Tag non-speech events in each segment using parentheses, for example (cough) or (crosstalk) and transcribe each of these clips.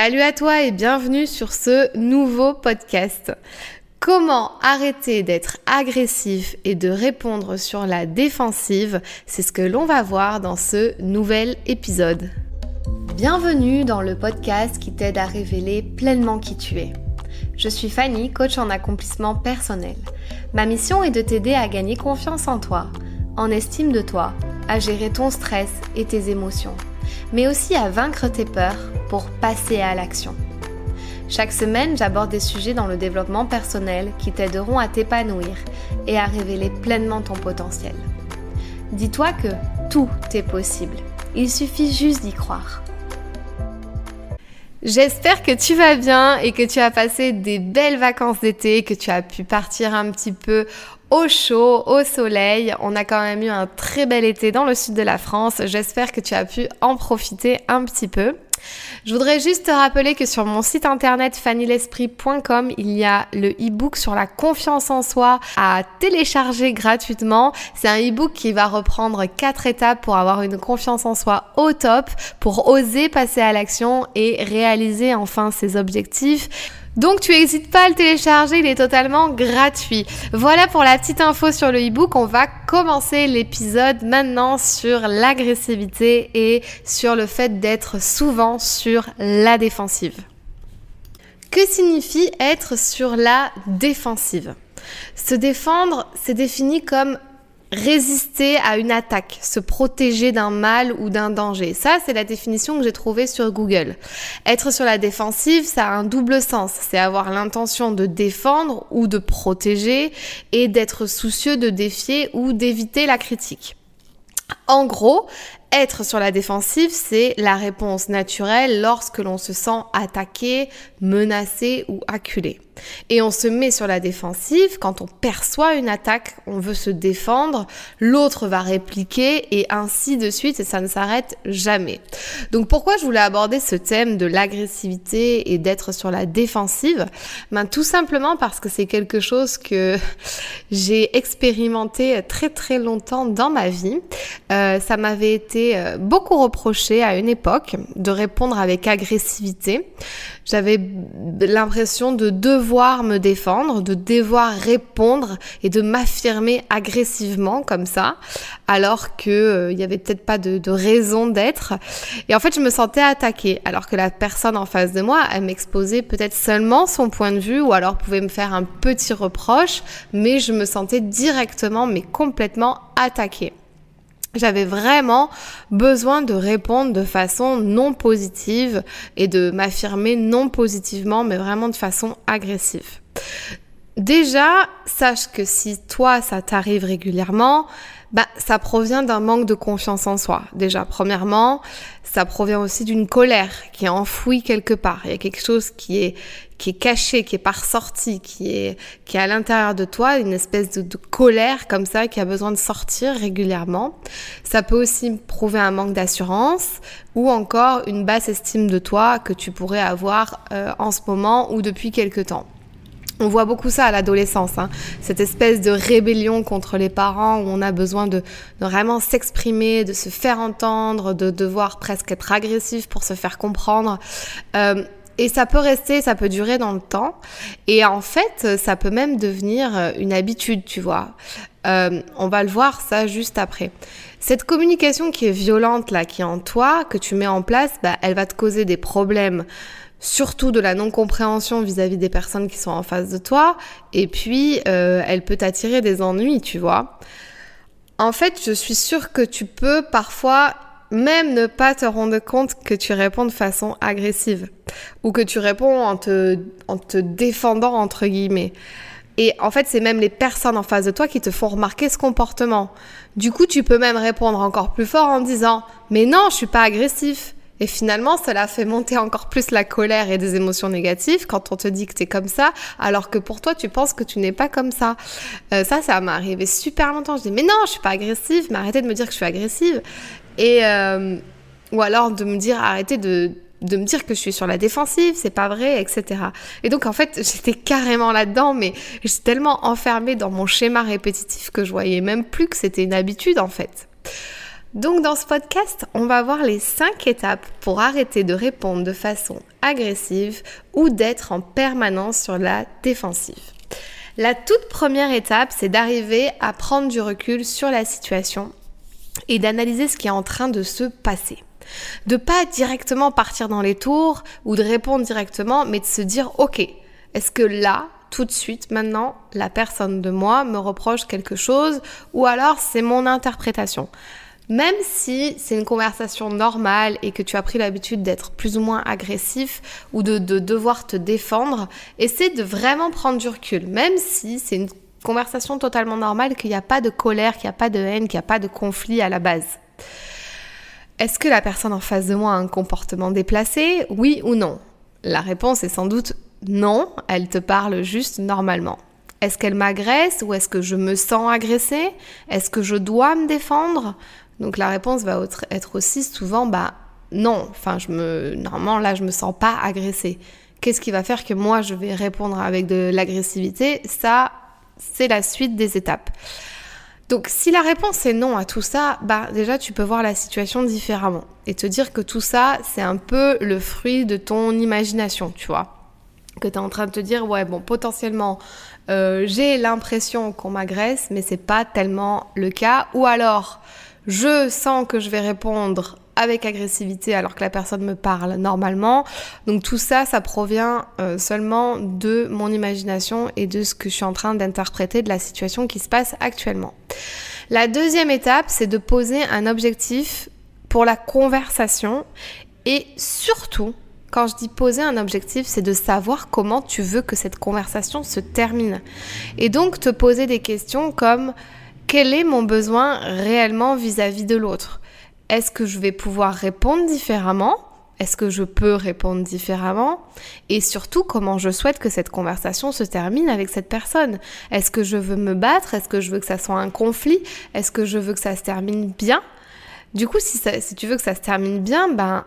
Salut à toi et bienvenue sur ce nouveau podcast. Comment arrêter d'être agressif et de répondre sur la défensive? C'est ce que l'on va voir dans ce nouvel épisode. Bienvenue dans le podcast qui t'aide à révéler pleinement qui tu es. Je suis Fanny, coach en accomplissement personnel. Ma mission est de t'aider à gagner confiance en toi, en estime de toi, à gérer ton stress et tes émotions, mais aussi à vaincre tes peurs pour passer à l'action. Chaque semaine, j'aborde des sujets dans le développement personnel qui t'aideront à t'épanouir et à révéler pleinement ton potentiel. Dis-toi que tout est possible. Il suffit juste d'y croire. J'espère que tu vas bien et que tu as passé des belles vacances d'été, que tu as pu partir un petit peu au chaud, au soleil. On a quand même eu un très bel été dans le sud de la France. J'espère que tu as pu en profiter un petit peu. Je voudrais juste te rappeler que sur mon site internet fannylesprit.com, il y a le e-book sur la confiance en soi à télécharger gratuitement. C'est un e-book qui va reprendre quatre étapes pour avoir une confiance en soi au top, pour oser passer à l'action et réaliser enfin ses objectifs. Donc tu n'hésites pas à le télécharger, il est totalement gratuit. Voilà pour la petite info sur le e-book. On va commencer l'épisode maintenant sur l'agressivité et sur le fait d'être souvent sur la défensive. Que signifie être sur la défensive? Se défendre, c'est défini comme résister à une attaque, se protéger d'un mal ou d'un danger. Ça, c'est la définition que j'ai trouvée sur Google. Être sur la défensive, ça a un double sens. C'est avoir l'intention de défendre ou de protéger et d'être soucieux de défier ou d'éviter la critique. En gros, être sur la défensive, c'est la réponse naturelle lorsque l'on se sent attaqué, menacé ou acculé. Et on se met sur la défensive quand on perçoit une attaque, on veut se défendre, l'autre va répliquer et ainsi de suite et ça ne s'arrête jamais. Donc pourquoi je voulais aborder ce thème de l'agressivité et d'être sur la défensive? Ben tout simplement parce que c'est quelque chose que (laughs) j'ai expérimenté très très longtemps dans ma vie. Euh, ça m'avait été euh, beaucoup reproché à une époque de répondre avec agressivité. J'avais l'impression de devoir me défendre, de devoir répondre et de m'affirmer agressivement comme ça, alors que euh, il avait peut-être pas de, de raison d'être. Et en fait, je me sentais attaquée, alors que la personne en face de moi, elle m'exposait peut-être seulement son point de vue, ou alors pouvait me faire un petit reproche, mais je me sentais directement, mais complètement attaquée. J'avais vraiment besoin de répondre de façon non positive et de m'affirmer non positivement, mais vraiment de façon agressive. Déjà, sache que si toi, ça t'arrive régulièrement, bah, ça provient d'un manque de confiance en soi. Déjà, premièrement, ça provient aussi d'une colère qui est enfouie quelque part. Il y a quelque chose qui est, qui est caché, qui est pas ressorti, qui est, qui est à l'intérieur de toi, une espèce de, colère comme ça qui a besoin de sortir régulièrement. Ça peut aussi prouver un manque d'assurance ou encore une basse estime de toi que tu pourrais avoir euh, en ce moment ou depuis quelque temps. On voit beaucoup ça à l'adolescence, hein. cette espèce de rébellion contre les parents où on a besoin de, vraiment s'exprimer, de se faire entendre, de devoir presque être agressif pour se faire comprendre. Euh, et ça peut rester, ça peut durer dans le temps. Et en fait, ça peut même devenir une habitude, tu vois. Euh, on va le voir ça juste après. Cette communication qui est violente là, qui est en toi, que tu mets en place, bah, elle va te causer des problèmes surtout de la non-compréhension vis-à-vis des personnes qui sont en face de toi, et puis euh, elle peut t'attirer des ennuis, tu vois. En fait, je suis sûre que tu peux parfois même ne pas te rendre compte que tu réponds de façon agressive ou que tu réponds en te, en te défendant entre guillemets. Et en fait, c'est même les personnes en face de toi qui te font remarquer ce comportement. Du coup, tu peux même répondre encore plus fort en disant "Mais non, je suis pas agressif." Et finalement, cela fait monter encore plus la colère et des émotions négatives quand on te dit que tu es comme ça, alors que pour toi, tu penses que tu n'es pas comme ça. Euh, ça, ça m'est arrivé super longtemps. Je dis, mais non, je suis pas agressive, mais arrêtez de me dire que je suis agressive. Et, euh, ou alors de me dire, arrêtez de, de me dire que je suis sur la défensive, c'est pas vrai, etc. Et donc en fait, (laughs) j'étais carrément là-dedans, mais j'étais tellement enfermée dans mon schéma répétitif que je voyais même plus que c'était une habitude en fait. Donc dans ce podcast, on va voir les 5 étapes pour arrêter de répondre de façon agressive ou d'être en permanence sur la défensive. La toute première étape, c'est d'arriver à prendre du recul sur la situation et d'analyser ce qui est en train de se passer. De pas directement partir dans les tours ou de répondre directement, mais de se dire ok, est-ce que là, tout de suite, maintenant, la personne de moi me reproche quelque chose ou alors c'est mon interprétation? Même si c'est une conversation normale et que tu as pris l'habitude d'être plus ou moins agressif ou de, devoir te défendre, essaie de vraiment prendre du recul. Même si c'est une conversation totalement normale, qu'il n'y a pas de colère, qu'il n'y a pas de haine, qu'il n'y a pas de conflit à la base. Est-ce que la personne en face de moi a un comportement déplacé? Oui ou non? La réponse est sans doute non, elle te parle juste normalement. Est-ce qu'elle m'agresse ou est-ce que je me sens agressée? Est-ce que je dois me défendre? Donc la réponse va être aussi souvent bah non, enfin je me normalement là je me sens pas agressée. Qu'est-ce qui va faire que moi je vais répondre avec de l'agressivité? Ça c'est la suite des étapes. Donc si la réponse est non à tout ça, bah déjà tu peux voir la situation différemment et te dire que tout ça c'est un peu le fruit de ton imagination, tu vois. Que tu es en train de te dire ouais bon potentiellement euh, j'ai l'impression qu'on m'agresse mais c'est pas tellement le cas ou alors je sens que je vais répondre avec agressivité alors que la personne me parle normalement. Donc tout ça, ça provient euh, seulement de mon imagination et de ce que je suis en train d'interpréter de la situation qui se passe actuellement. La deuxième étape, c'est de poser un objectif pour la conversation et surtout, quand je dis poser un objectif, c'est de savoir comment tu veux que cette conversation se termine. Et donc te poser des questions comme quel est mon besoin réellement vis-à-vis de l'autre? Est-ce que je vais pouvoir répondre différemment? Est-ce que je peux répondre différemment? Et surtout, comment je souhaite que cette conversation se termine avec cette personne? Est-ce que je veux me battre? Est-ce que je veux que ça soit un conflit? Est-ce que je veux que ça se termine bien? Du coup, si, tu veux que ça se termine bien, ben,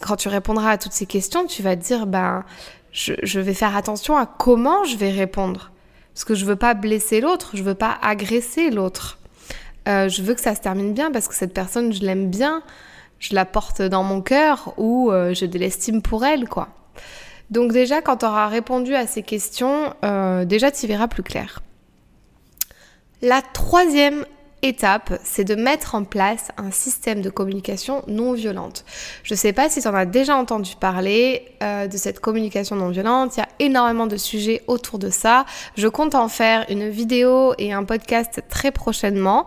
quand tu répondras à toutes ces questions, tu vas te dire, ben, je, vais faire attention à comment je vais répondre. Parce que je veux pas blesser l'autre, je veux pas agresser l'autre. Euh, je veux que ça se termine bien parce que cette personne, je l'aime bien, je la porte dans mon cœur ou euh, j'ai de l'estime pour elle, quoi. Donc déjà, quand tu auras répondu à ces questions, euh, déjà tu verras plus clair. La troisième c'est de mettre en place un système de communication non violente. Je ne sais pas si tu en as déjà entendu parler euh, de cette communication non violente. Il y a énormément de sujets autour de ça. Je compte en faire une vidéo et un podcast très prochainement.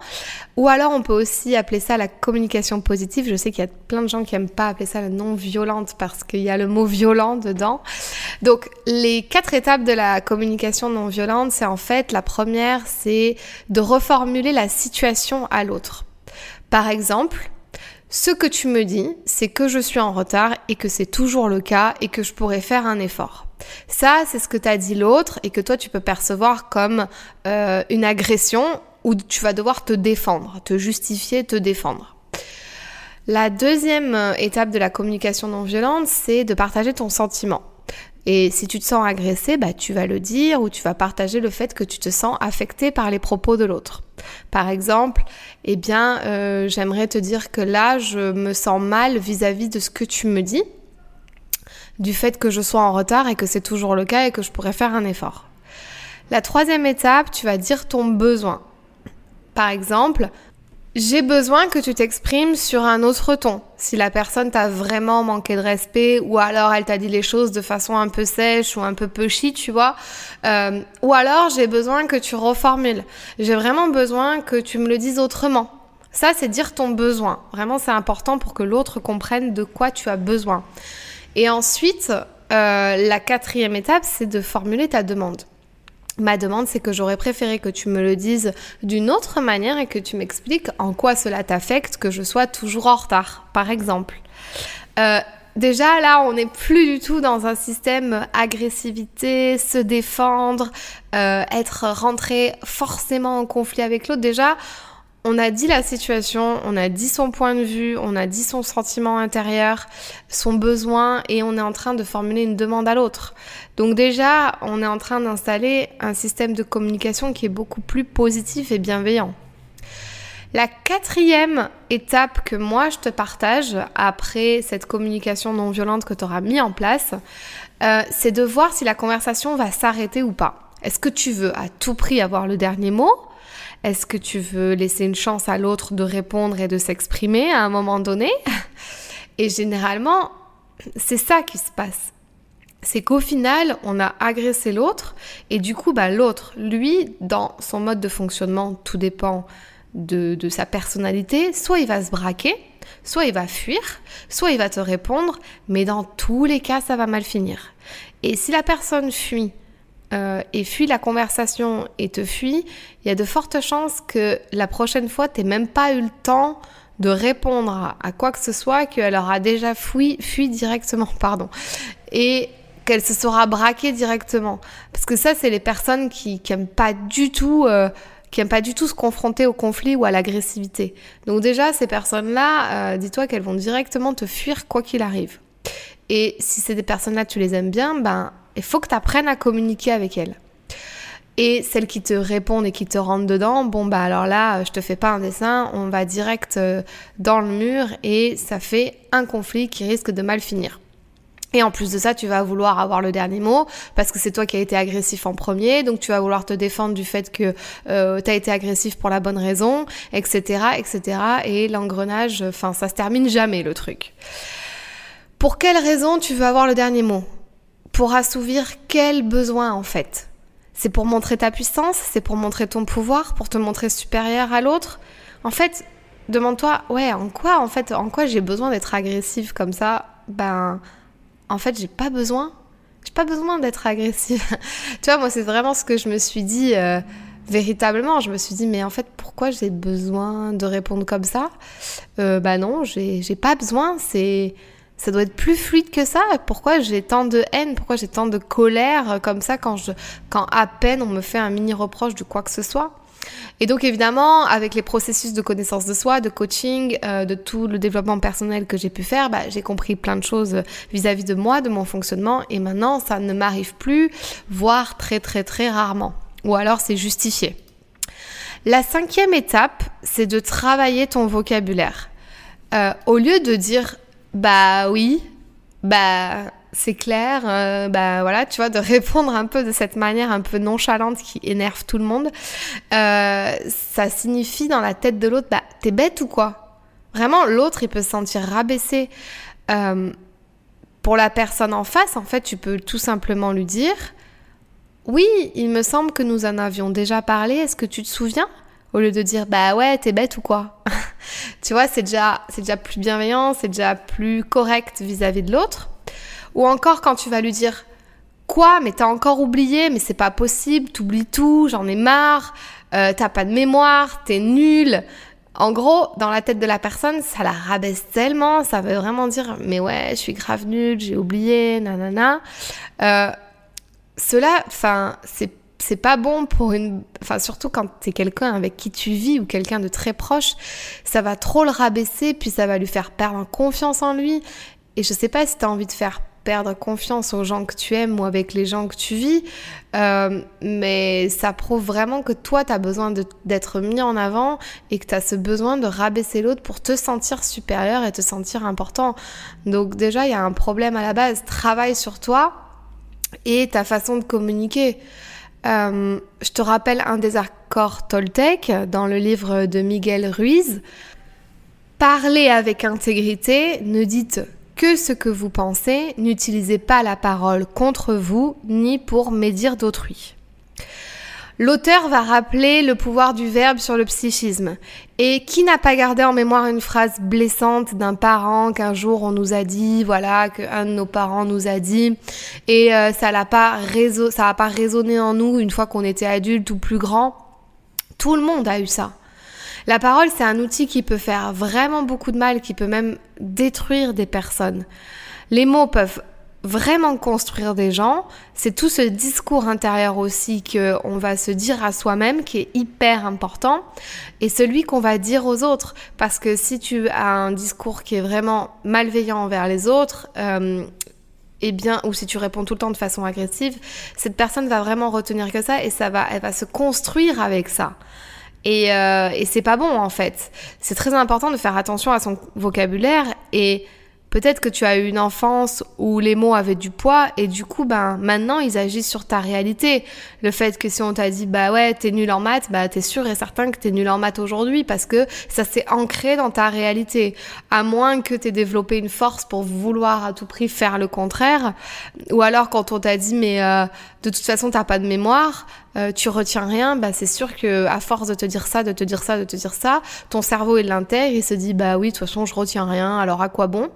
Ou alors on peut aussi appeler ça la communication positive. Je sais qu'il y a plein de gens qui aiment pas appeler ça la non violente parce qu'il y a le mot violent dedans. Donc les quatre étapes de la communication non violente, c'est en fait la première, c'est de reformuler la situation à l'autre. Par exemple, ce que tu me dis, c'est que je suis en retard et que c'est toujours le cas et que je pourrais faire un effort. Ça, c'est ce que t'as dit l'autre et que toi, tu peux percevoir comme euh, une agression où tu vas devoir te défendre, te justifier, te défendre. La deuxième euh, étape de la communication non violente, c'est de partager ton sentiment. Et si tu te sens agressé, bah, tu vas le dire ou tu vas partager le fait que tu te sens affecté par les propos de l'autre. Par exemple, eh bien, euh, j'aimerais te dire que là, je me sens mal vis-à-vis de ce que tu me dis, du fait que je sois en retard et que c'est toujours le cas et que je pourrais faire un effort. La troisième étape, tu vas dire ton besoin. Par exemple, j'ai besoin que tu t'exprimes sur un autre ton. Si la personne t'a vraiment manqué de respect ou alors elle t'a dit les choses de façon un peu sèche ou un peu pushy, tu vois. Euh, ou alors j'ai besoin que tu reformules. J'ai vraiment besoin que tu me le dises autrement. Ça, c'est dire ton besoin. Vraiment, c'est important pour que l'autre comprenne de quoi tu as besoin. Et ensuite, euh, la quatrième étape, c'est de formuler ta demande. Ma demande, c'est que j'aurais préféré que tu me le dises d'une autre manière et que tu m'expliques en quoi cela t'affecte que je sois toujours en retard, par exemple. Euh, déjà, là, on n'est plus du tout dans un système agressivité, se défendre, euh, être rentré forcément en conflit avec l'autre. Déjà, on a dit la situation, on a dit son point de vue, on a dit son sentiment intérieur, son besoin et on est en train de formuler une demande à l'autre. Donc déjà, on est en train d'installer un système de communication qui est beaucoup plus positif et bienveillant. La quatrième étape que moi je te partage après cette communication non violente que tu auras mis en place, euh, c'est de voir si la conversation va s'arrêter ou pas. Est-ce que tu veux à tout prix avoir le dernier mot Est-ce que tu veux laisser une chance à l'autre de répondre et de s'exprimer à un moment donné? Et généralement, c'est ça qui se passe. C'est qu'au final, on a agressé l'autre et du coup, bah, l'autre, lui, dans son mode de fonctionnement, tout dépend de, sa personnalité, soit il va se braquer, soit il va fuir, soit il va te répondre, mais dans tous les cas, ça va mal finir. Et si la personne fuit euh, et fuit la conversation et te fuit, il y a de fortes chances que la prochaine fois, tu même pas eu le temps de répondre à, quoi que ce soit, qu'elle aura déjà fui, fui directement, (laughs) pardon. Et qu'elle se sera braquée directement. Parce que ça, c'est les personnes qui, qui pas du tout... Euh, qui n'aiment pas du tout se confronter au conflit ou à l'agressivité. Donc déjà, ces personnes-là, euh, dis-toi qu'elles vont directement te fuir quoi qu'il arrive. Et si c'est des personnes-là, tu les aimes bien, ben, il faut que tu apprennes à communiquer avec elles. Et celles qui te répondent et qui te rentrent dedans, bon bah alors là, je te fais pas un dessin, on va direct euh, dans le mur et ça fait un conflit qui risque de mal finir. Et en plus de ça, tu vas vouloir avoir le dernier mot parce que c'est toi qui as été agressif en premier, donc tu vas vouloir te défendre du fait que euh, tu as été agressif pour la bonne raison, etc., etc. Et l'engrenage, enfin, ça se termine jamais le truc. Pour quelle raison tu veux avoir le dernier mot? Pour assouvir quel besoin en fait? C'est pour montrer ta puissance? C'est pour montrer ton pouvoir? Pour te montrer supérieur à l'autre? En fait, demande-toi, ouais, en quoi en fait, en quoi j'ai besoin d'être agressif comme ça? Ben en fait, j'ai pas besoin. J'ai pas besoin d'être agressive. (laughs) tu vois, moi, c'est vraiment ce que je me suis dit euh, véritablement. Je me suis dit, mais en fait, pourquoi j'ai besoin de répondre comme ça? Euh, Bah non, j'ai pas besoin. C'est ça doit être plus fluide que ça. Pourquoi j'ai tant de haine? Pourquoi j'ai tant de colère comme ça quand je, quand à peine on me fait un mini reproche de quoi que ce soit? Et donc évidemment, avec les processus de connaissance de soi, de coaching, euh, de tout le développement personnel que j'ai pu faire, bah, j'ai compris plein de choses vis-à-vis de moi, de mon fonctionnement, et maintenant ça ne m'arrive plus, voire très très très rarement. Ou alors c'est justifié. La cinquième étape, c'est de travailler ton vocabulaire. Euh, au lieu de dire bah oui, bah c'est clair, euh, bah voilà, tu vois, de répondre un peu de cette manière un peu nonchalante qui énerve tout le monde, euh, ça signifie dans la tête de l'autre, bah t'es bête ou quoi? Vraiment, l'autre, il peut se sentir rabaissé. Euh, pour la personne en face, en fait, tu peux tout simplement lui dire, oui, il me semble que nous en avions déjà parlé, est-ce que tu te souviens? Au lieu de dire, bah ouais, t'es bête ou quoi? (laughs) (laughs) Tu vois, c'est déjà, c'est déjà plus bienveillant, c'est déjà plus correct vis-à-vis -vis de l'autre. Ou encore quand tu vas lui dire Quoi Mais t'as encore oublié Mais c'est pas possible, t'oublies tout, j'en ai marre, euh, t'as pas de mémoire, t'es nul. En gros, dans la tête de la personne, ça la rabaisse tellement, ça veut vraiment dire Mais ouais, je suis grave nul, j'ai oublié, nanana. Euh, cela, enfin, c'est c'est pas bon pour une enfin surtout quand t'es quelqu'un avec qui tu vis ou quelqu'un de très proche ça va trop le rabaisser puis ça va lui faire perdre confiance en lui et je sais pas si t'as envie de faire perdre confiance aux gens que tu aimes ou avec les gens que tu vis, euh, mais ça prouve vraiment que toi, tu as besoin d'être mis en avant et que tu as ce besoin de rabaisser l'autre pour te sentir supérieur et te sentir important. Donc déjà, il y a un problème à la base. Travaille sur toi et ta façon de communiquer. Euh, je te rappelle un des accords Toltec dans le livre de Miguel Ruiz. Parlez avec intégrité, ne dites que ce que vous pensez, n'utilisez pas la parole contre vous ni pour médire d'autrui. L'auteur va rappeler le pouvoir du verbe sur le psychisme. Et qui n'a pas gardé en mémoire une phrase blessante d'un parent qu'un jour on nous a dit, voilà, qu'un de nos parents nous a dit, et euh, ça n'a pas, ça pas résonné en nous une fois qu'on était adulte ou plus grand. Tout le monde a eu ça. La parole, c'est un outil qui peut faire vraiment beaucoup de mal, qui peut même détruire des personnes. Les mots peuvent vraiment construire des gens, c'est tout ce discours intérieur aussi que on va se dire à soi-même qui est hyper important et celui qu'on va dire aux autres parce que si tu as un discours qui est vraiment malveillant envers les autres euh, eh bien, ou si tu réponds tout le temps de façon agressive, cette personne va vraiment retenir que ça et ça va, elle va se construire avec ça. Et, euh, et c'est pas bon en fait. C'est très important de faire attention à son vocabulaire et Peut-être que tu as eu une enfance où les mots avaient du poids et du coup, ben, maintenant, ils agissent sur ta réalité. Le fait que si on t'a dit, bah ouais, t'es nul en maths, bah t'es sûr et certain que t'es nul en maths aujourd'hui parce que ça s'est ancré dans ta réalité. À moins que t'aies développé une force pour vouloir à tout prix faire le contraire. Ou alors quand on t'a dit, mais euh, de toute façon, t'as pas de mémoire, euh, tu retiens rien, bah c'est sûr que à force de te dire ça, de te dire ça, de te dire ça, ton cerveau il l'intègre, il se dit bah oui, de toute façon je retiens rien, alors à quoi bon?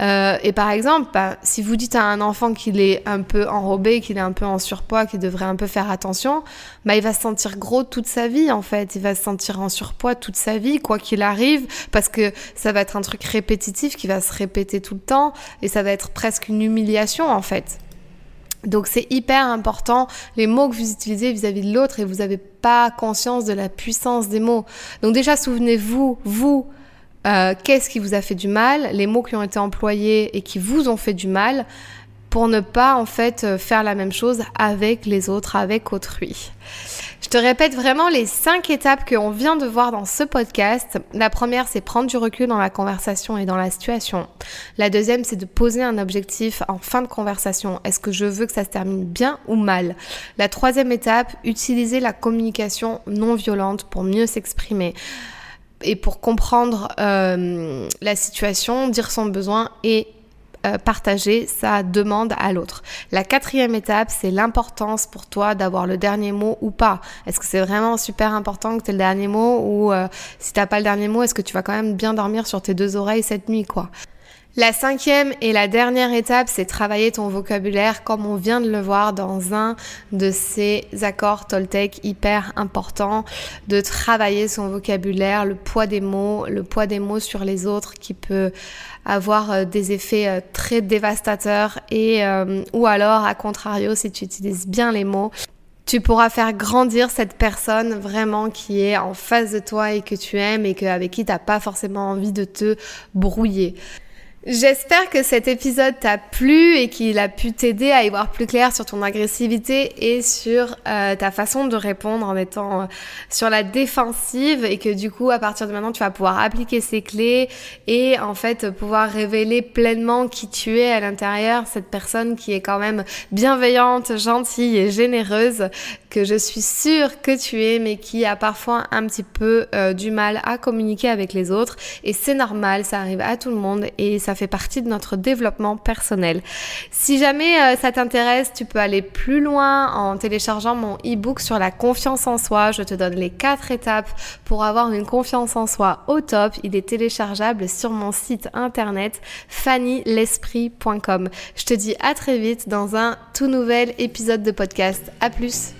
Euh, Et par exemple, bah, si vous dites à un enfant qu'il est un peu enrobé, qu'il est un peu en surpoids, qu'il devrait un peu faire attention, bah il va se sentir gros toute sa vie en fait, il va se sentir en surpoids toute sa vie, quoi qu'il arrive, parce que ça va être un truc répétitif qui va se répéter tout le temps et ça va être presque une humiliation en fait. Donc c'est hyper important les mots que vous utilisez vis-à-vis de l'autre et vous n'avez pas conscience de la puissance des mots. Donc déjà souvenez-vous, vous, euh, qu'est-ce qui vous a fait du mal, les mots qui ont été employés et qui vous ont fait du mal pour ne pas en fait euh, faire la même chose avec les autres, avec autrui. Je te répète vraiment les cinq étapes qu'on vient de voir dans ce podcast. La première, c'est prendre du recul dans la conversation et dans la situation. La deuxième, c'est de poser un objectif en fin de conversation. Est-ce que je veux que ça se termine bien ou mal? La troisième étape, utiliser la communication non violente pour mieux s'exprimer et pour comprendre euh, la situation, dire son besoin et euh, partager sa demande à l'autre. La quatrième étape, c'est l'importance pour toi d'avoir le dernier mot ou pas. Est-ce que c'est vraiment super important que tu aies le dernier mot ou euh, si t'as pas le dernier mot, est-ce que tu vas quand même bien dormir sur tes deux oreilles cette nuit, quoi? La cinquième et la dernière étape, c'est travailler ton vocabulaire comme on vient de le voir dans un de ces accords Toltec hyper importants, de travailler son vocabulaire, le poids des mots, le poids des mots sur les autres qui peut avoir euh, des effets euh, très dévastateurs et euh, ou alors à contrario si tu utilises bien les mots tu pourras faire grandir cette personne vraiment qui est en face de toi et que tu aimes et avec qui tu n'as pas forcément envie de te brouiller. J'espère que cet épisode t'a plu et qu'il a pu t'aider à y voir plus clair sur ton agressivité et sur euh, ta façon de répondre en étant euh, sur la défensive et que du coup à partir de maintenant tu vas pouvoir appliquer ces clés et en fait pouvoir révéler pleinement qui tu es à l'intérieur, cette personne qui est quand même bienveillante, gentille et généreuse que je suis sûre que tu es mais qui a parfois un petit peu euh, du mal à communiquer avec les autres. Et c'est normal, ça arrive à tout le monde et ça ça fait partie de notre développement personnel. Si jamais euh, ça t'intéresse, tu peux aller plus loin en téléchargeant mon e-book sur la confiance en soi. Je te donne les quatre étapes pour avoir une confiance en soi au top. Il est téléchargeable sur mon site internet fannylesprit.com. Je te dis à très vite dans un tout nouvel épisode de podcast. À plus!